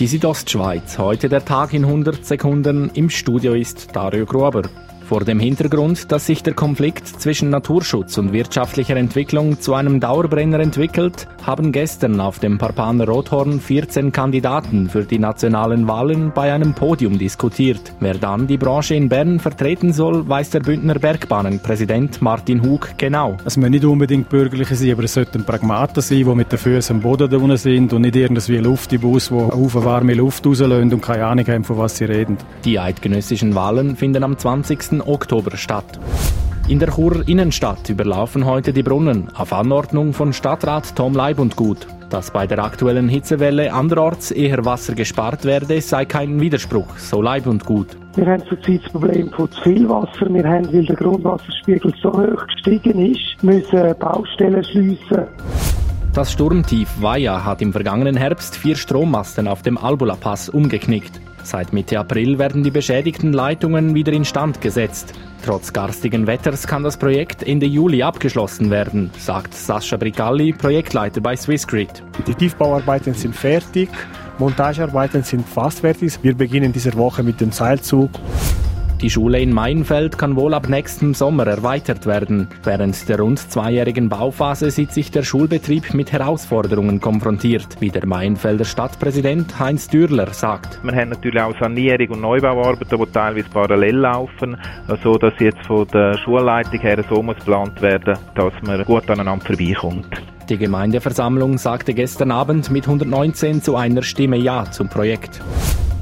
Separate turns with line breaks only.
Die Südostschweiz, heute der Tag in 100 Sekunden. Im Studio ist Dario Gruber. Vor dem Hintergrund, dass sich der Konflikt zwischen Naturschutz und wirtschaftlicher Entwicklung zu einem Dauerbrenner entwickelt, haben gestern auf dem Parpaner Rothorn 14 Kandidaten für die nationalen Wahlen bei einem Podium diskutiert. Wer dann die Branche in Bern vertreten soll, weiß der Bündner Bergbahnenpräsident Martin Hug genau.
Es müssen nicht unbedingt Bürgerliche sein, aber es sollten Pragmater sein, die mit den Füßen am Boden unten sind und nicht irgendwie Luftibus, die auf warme Luft rauslösen und keine Ahnung haben, von was sie reden.
Die eidgenössischen Wahlen finden am 20. Oktober statt. In der Churer Innenstadt überlaufen heute die Brunnen auf Anordnung von Stadtrat Tom Leibundgut. Dass bei der aktuellen Hitzewelle anderorts eher Wasser gespart werde, sei kein Widerspruch, so Leibundgut.
Wir haben zurzeit das Problem von zu viel Wasser. Wir haben, weil der Grundwasserspiegel so hoch gestiegen ist, müssen Baustellen schliessen.
Das Sturmtief Vaja hat im vergangenen Herbst vier Strommasten auf dem Albula-Pass umgeknickt. Seit Mitte April werden die beschädigten Leitungen wieder instand gesetzt. Trotz garstigen Wetters kann das Projekt Ende Juli abgeschlossen werden, sagt Sascha Bricalli, Projektleiter bei Swissgrid.
Die Tiefbauarbeiten sind fertig, Montagearbeiten sind fast fertig. Wir beginnen diese Woche mit dem Seilzug.
Die Schule in Mainfeld kann wohl ab nächstem Sommer erweitert werden. Während der rund zweijährigen Bauphase sieht sich der Schulbetrieb mit Herausforderungen konfrontiert, wie der Mainfelder Stadtpräsident Heinz Dürler sagt.
Wir haben natürlich auch Sanierung und Neubauarbeiten, die teilweise parallel laufen, so dass jetzt von der Schulleitung her so muss geplant werden, dass man gut aneinander vorbeikommt.
Die Gemeindeversammlung sagte gestern Abend mit 119 zu einer Stimme Ja zum Projekt.